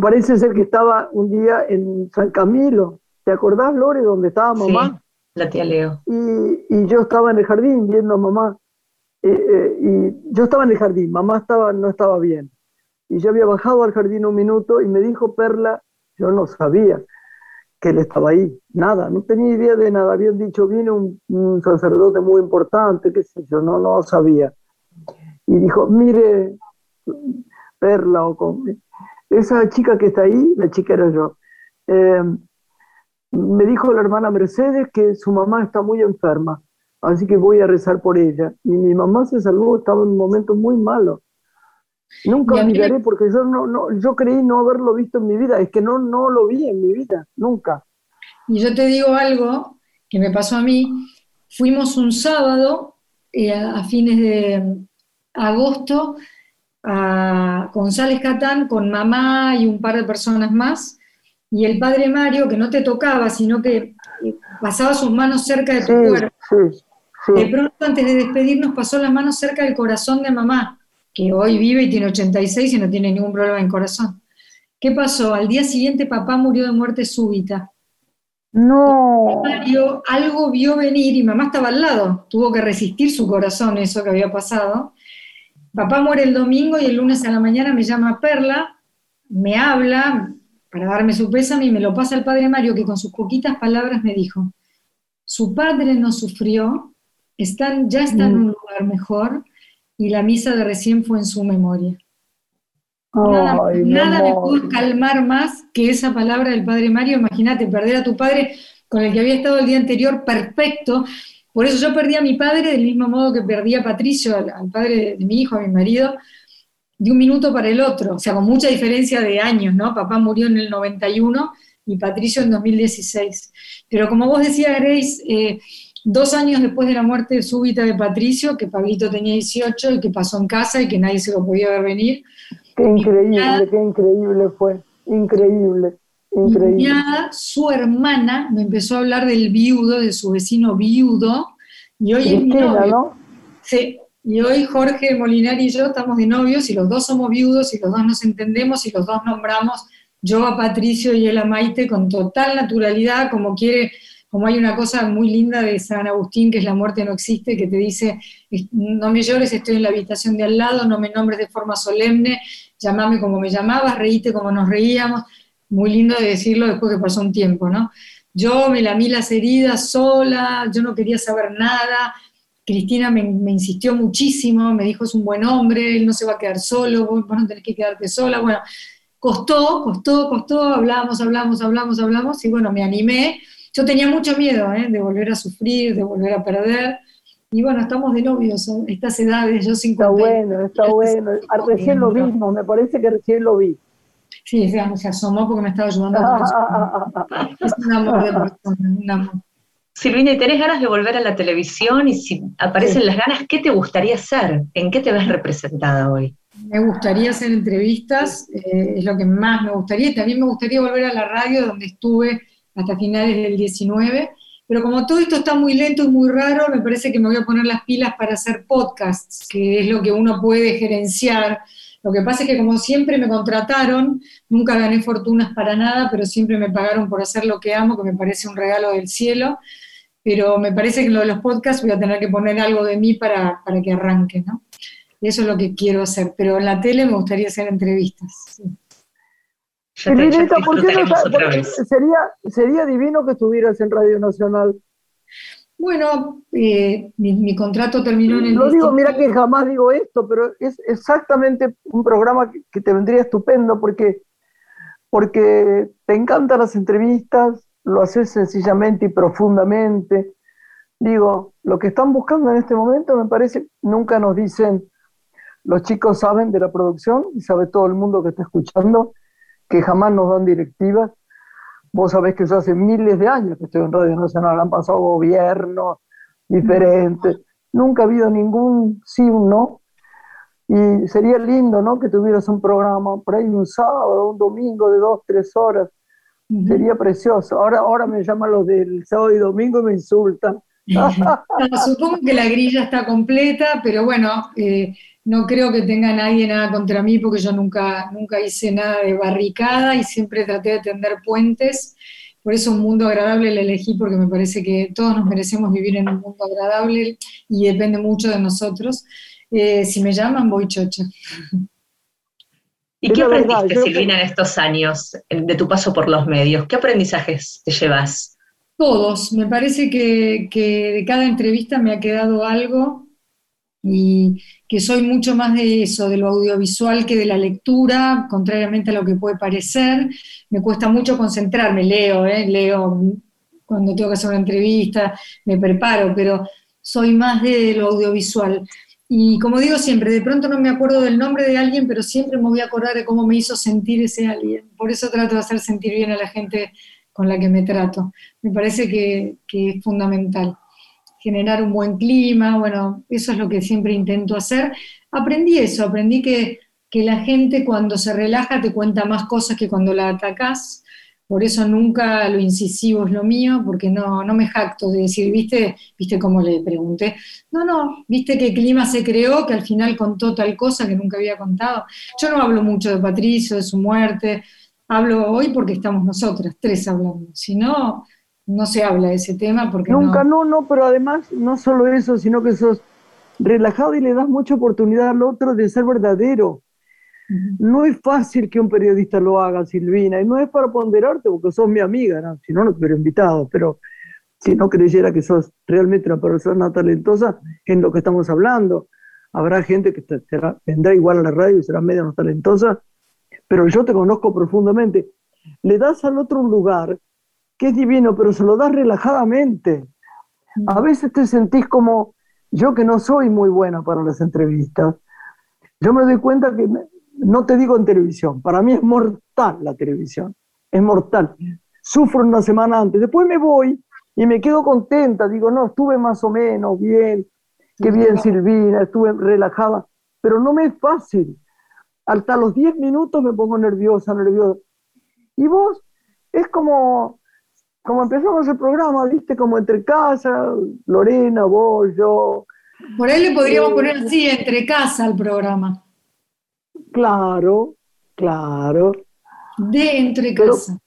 Parece ser que estaba un día en San Camilo. ¿Te acordás, Lore, donde estaba mamá?
la tía Leo.
Y, yo estaba en el jardín viendo a mamá. Eh, eh, y yo estaba en el jardín, mamá estaba, no estaba bien. Y yo había bajado al jardín un minuto y me dijo Perla, yo no sabía que él estaba ahí, nada, no tenía idea de nada. Habían dicho, viene un, un sacerdote muy importante, qué sé yo, no, no sabía. Y dijo, mire, Perla, o con, esa chica que está ahí, la chica era yo, eh, me dijo la hermana Mercedes que su mamá está muy enferma, así que voy a rezar por ella. Y mi mamá se salvó, estaba en un momento muy malo. Nunca olvidaré porque yo, no, no, yo creí no haberlo visto en mi vida, es que no, no lo vi en mi vida, nunca.
Y yo te digo algo que me pasó a mí, fuimos un sábado eh, a fines de agosto a González Catán con mamá y un par de personas más, y el padre Mario, que no te tocaba, sino que eh, pasaba sus manos cerca de tu cuerpo. De pronto, antes de despedirnos, pasó las manos cerca del corazón de mamá, que hoy vive y tiene 86 y no tiene ningún problema en corazón. ¿Qué pasó? Al día siguiente papá murió de muerte súbita.
No.
Mario algo vio venir y mamá estaba al lado. Tuvo que resistir su corazón eso que había pasado. Papá muere el domingo y el lunes a la mañana me llama Perla, me habla para darme su pésame y me lo pasa el padre Mario, que con sus poquitas palabras me dijo, su padre no sufrió, están, ya está en un mm. lugar mejor y la misa de recién fue en su memoria. nada, nada me pudo calmar más que esa palabra del padre Mario. Imagínate, perder a tu padre con el que había estado el día anterior perfecto, por eso yo perdí a mi padre del mismo modo que perdí a Patricio, al, padre de mi hijo, a mi marido, de un minuto para el otro, o sea, con mucha diferencia de años, ¿no? Papá murió en el 91 y Patricio en 2016. Pero como vos decías, Grace, eh, dos años después de la muerte súbita de Patricio, que Pablito tenía 18 y que pasó en casa y que nadie se lo podía ver venir.
Qué increíble, qué increíble fue, increíble.
Su hermana, me empezó a hablar del viudo, de su vecino viudo, y hoy es mi novio. Sí, y hoy Jorge Molinar y yo estamos de novios y los dos somos viudos y los dos nos entendemos y los dos nombramos yo a Patricio y él a Maite con total naturalidad, como quiere, como hay una cosa muy linda de San Agustín, que es la muerte no existe, que te dice, no me llores, estoy en la habitación de al lado, no me nombres de forma solemne, llamame como me llamabas, reíte como nos reíamos muy lindo de decirlo después que pasó un tiempo, ¿no? Yo me lamí las heridas sola, yo no quería saber nada. Cristina me, insistió muchísimo, me dijo es un buen hombre, él no se va a quedar solo, vos, no tenés que quedarte sola. Bueno, costó, costó, costó, hablamos, hablamos, hablamos, hablamos, y bueno, me animé. Yo tenía mucho miedo ¿eh? de volver a sufrir, de volver a perder. Y bueno, estamos de novios, estas edades, yo 50.
Está bueno, está bueno. Recién lo vimos, me parece que recién lo vi.
Sí, se asomó porque me estaba ayudando. <laughs> es un amor de persona, un amor.
Silvina, ¿y tenés ganas de volver a la televisión? Y si aparecen las ganas, ¿qué te gustaría hacer? ¿En qué te ves representada hoy?
Me gustaría hacer entrevistas, eh, es lo que más me gustaría. También me gustaría volver a la radio donde estuve hasta finales del 19. Pero como todo esto está muy lento y muy raro, me parece que me voy a poner las pilas para hacer podcasts, que es lo que uno puede gerenciar. Lo que pasa es que como siempre me contrataron, nunca gané fortunas para nada, pero siempre me pagaron por hacer lo que amo, que me parece un regalo del cielo. Pero me parece que lo de los podcasts voy a tener que poner algo de mí para, para que arranque, ¿no? Eso es lo que quiero hacer. Pero en la tele me gustaría hacer entrevistas. Sí.
¿por qué no, sería, sería divino que estuvieras en Radio Nacional.
Bueno, eh, mi, contrato terminó en el...
No digo, mira que jamás digo esto, pero es exactamente un programa que, te vendría estupendo porque, porque te encantan las entrevistas, lo haces sencillamente y profundamente. Digo, lo que están buscando en este momento me parece, nunca nos dicen, los chicos saben de la producción y sabe todo el mundo que está escuchando, que jamás nos dan directivas. Vos sabés que yo hace miles de años que estoy en Radio Nacional, han pasado gobiernos diferentes, nunca ha habido ningún sí o no. Y sería lindo, ¿no? Que tuvieras un programa por ahí un sábado, un domingo de dos, tres horas. Sería precioso. Ahora, ahora me llaman los del sábado y domingo y me insultan. <laughs>
supongo que la grilla está completa, pero bueno, eh, no creo que tenga nadie nada contra mí porque yo nunca, nunca hice nada de barricada y siempre traté de tender puentes. Por eso un mundo agradable le elegí porque me parece que todos nos merecemos vivir en un mundo agradable y depende mucho de nosotros. Eh, si me llaman, voy chocha.
¿Y qué aprendiste, Silvina, en estos años de tu paso por los medios? ¿Qué aprendizajes te llevas?
Todos. Me parece que, que de cada entrevista me ha quedado algo y que soy mucho más de eso, de lo audiovisual que de la lectura, contrariamente a lo que puede parecer. Me cuesta mucho concentrarme, leo, ¿eh? leo cuando tengo que hacer una entrevista, me preparo, pero soy más de lo audiovisual. Y como digo siempre, de pronto no me acuerdo del nombre de alguien, pero siempre me voy a acordar de cómo me hizo sentir ese alguien. Por eso trato de hacer sentir bien a la gente con la que me trato. Me parece que, que es fundamental generar un buen clima, bueno, eso es lo que siempre intento hacer. Aprendí eso, aprendí que, la gente cuando se relaja te cuenta más cosas que cuando la atacás, por eso nunca lo incisivo es lo mío, porque no, no me jacto de decir, viste, viste cómo le pregunté, no, no, viste qué clima se creó, que al final contó tal cosa que nunca había contado. Yo no hablo mucho de Patricio, de su muerte, hablo hoy porque estamos nosotras, tres hablando, si no, no se habla de ese tema porque
Nunca, no, no, pero además no solo eso, sino que sos relajado y le das mucha oportunidad al otro de ser verdadero. No es fácil que un periodista lo haga, Silvina, y no es para ponderarte porque sos mi amiga, si no, no te hubiera invitado, pero si no creyera que sos realmente una persona talentosa en lo que estamos hablando. Habrá gente que vendrá igual a la radio y será medio talentosa, pero yo te conozco profundamente. Le das al otro un lugar que es divino, pero se lo das relajadamente. A veces te sentís como yo que no soy muy buena para las entrevistas. Yo me doy cuenta que no te digo en televisión, para mí es mortal la televisión, es mortal. Sufro una semana antes, después me voy y me quedo contenta, digo, no, estuve más o menos bien, qué bien Silvina, estuve relajada, pero no me es fácil. Hasta los 10 minutos me pongo nerviosa, nerviosa. Y vos, es como, como empezamos el programa, viste, como entre casa, Lorena, vos, yo.
Por ahí le podríamos eh, poner así, entre casa al programa.
Claro, claro.
De entre casa.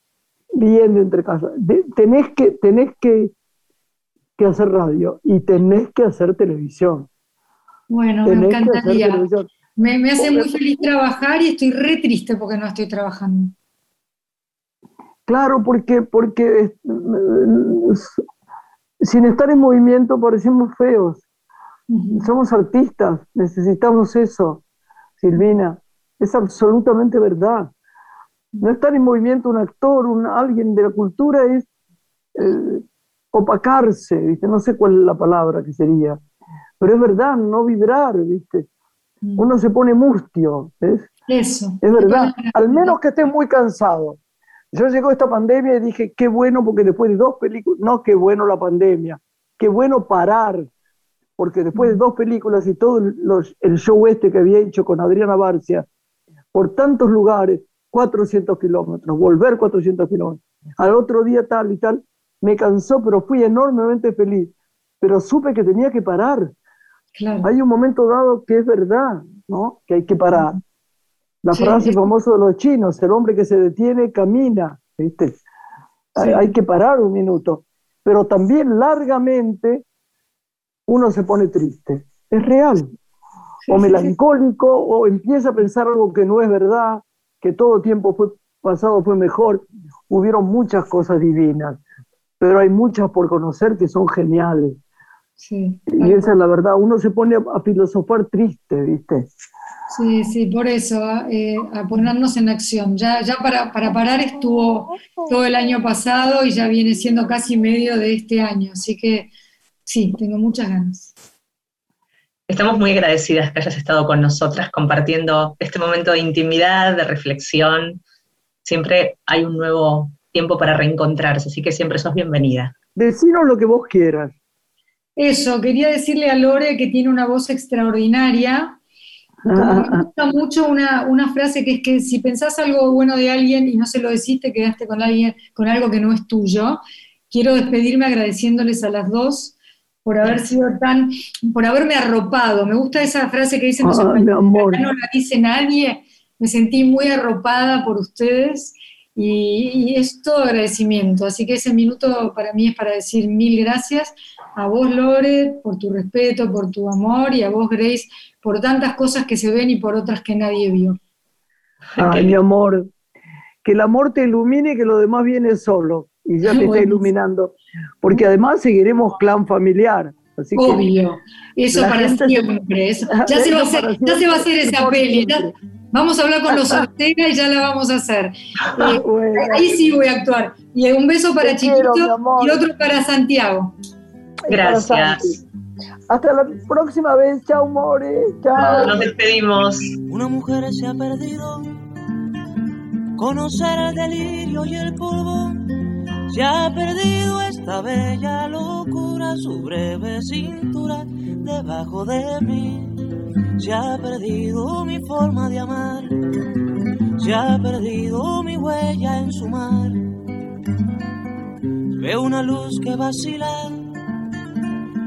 bien de entre casa. tenés que, tenés que, que hacer radio y tenés que hacer televisión.
Bueno, me encantaría. Me, me, hace muy feliz trabajar y estoy re triste porque no estoy trabajando.
Claro, porque, porque sin estar en movimiento parecemos feos. Somos artistas, necesitamos eso, Silvina. Es absolutamente verdad. No estar en movimiento un actor, un, alguien de la cultura es eh, opacarse, ¿viste? No sé cuál es la palabra que sería. Pero es verdad, no vibrar, ¿viste? Uno se pone mustio, ¿ves?
Eso.
Es verdad. Al menos que esté muy cansado. Yo llegó esta pandemia y dije, qué bueno, porque después de dos películas, no, qué bueno la pandemia, qué bueno parar, porque después de dos películas y todo el show este que había hecho con Adriana Barcia, por tantos lugares, 400 kilómetros, volver 400 kilómetros, al otro día tal y tal, me cansó, pero fui enormemente feliz, pero supe que tenía que parar. Hay un momento dado que es verdad, ¿no? Que hay que parar. La frase famosa de los chinos, el hombre que se detiene camina, ¿viste? Hay, que parar un minuto, pero también largamente uno se pone triste, es real, o melancólico, o empieza a pensar algo que no es verdad, que todo tiempo fue pasado fue mejor, hubieron muchas cosas divinas, pero hay muchas por conocer que son geniales. Sí, y esa es la verdad, uno se pone a, filosofar triste, ¿viste?
Sí, sí, por eso, eh, a ponernos en acción. Ya, ya para, para parar estuvo todo el año pasado y ya viene siendo casi medio de este año, así que sí, tengo muchas ganas.
Estamos muy agradecidas que hayas estado con nosotras compartiendo este momento de intimidad, de reflexión. Siempre hay un nuevo tiempo para reencontrarse, así que siempre sos bienvenida.
Decinos lo que vos quieras.
Eso, quería decirle a Lore que tiene una voz extraordinaria. Me gusta mucho una, frase que es que si pensás algo bueno de alguien y no se lo decís, te quedaste con alguien, con algo que no es tuyo. Quiero despedirme agradeciéndoles a las dos por haber sido tan, por haberme arropado. Me gusta esa frase que dicen, no, no la dice nadie. Me sentí muy arropada por ustedes y, es todo agradecimiento. Así que ese minuto para mí es para decir mil gracias a vos, Lore, por tu respeto, por tu amor, y a vos, Grace, por tantas cosas que se ven y por otras que nadie vio.
Ay, mi amor, que el amor te ilumine y que lo demás viene solo y ya <laughs> te está iluminando, porque además seguiremos clan familiar.
Obvio, eso para siempre. <laughs> ya, se va a hacer, ya se va a hacer esa peli. vamos a hablar con los <laughs> Ortega y ya la vamos a hacer. Eh, ahí sí voy a actuar. Y un beso para Chiquito y otro para Santiago.
Gracias.
Hasta la próxima vez. Chao, More. Chao.
Nos despedimos.
Una mujer se ha perdido. Conocer el delirio y el polvo se ha perdido esta bella locura, su breve cintura debajo de mí. Se ha perdido mi forma de amar, se ha perdido mi huella en su mar. Veo una luz que vacila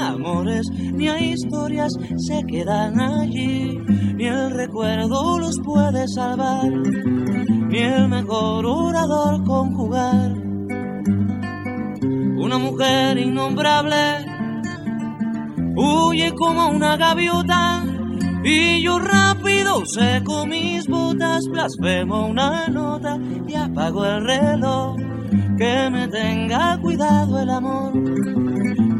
a amores, ni a historias se quedan allí. Ni el recuerdo los puede salvar, ni el mejor orador conjugar una mujer innombrable huye como una gaviota y yo rápido seco mis botas, blasfemo una nota y apago el reloj. Que me tenga cuidado el amor,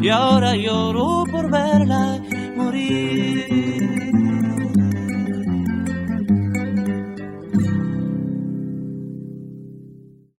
y ahora lloro por verla morir.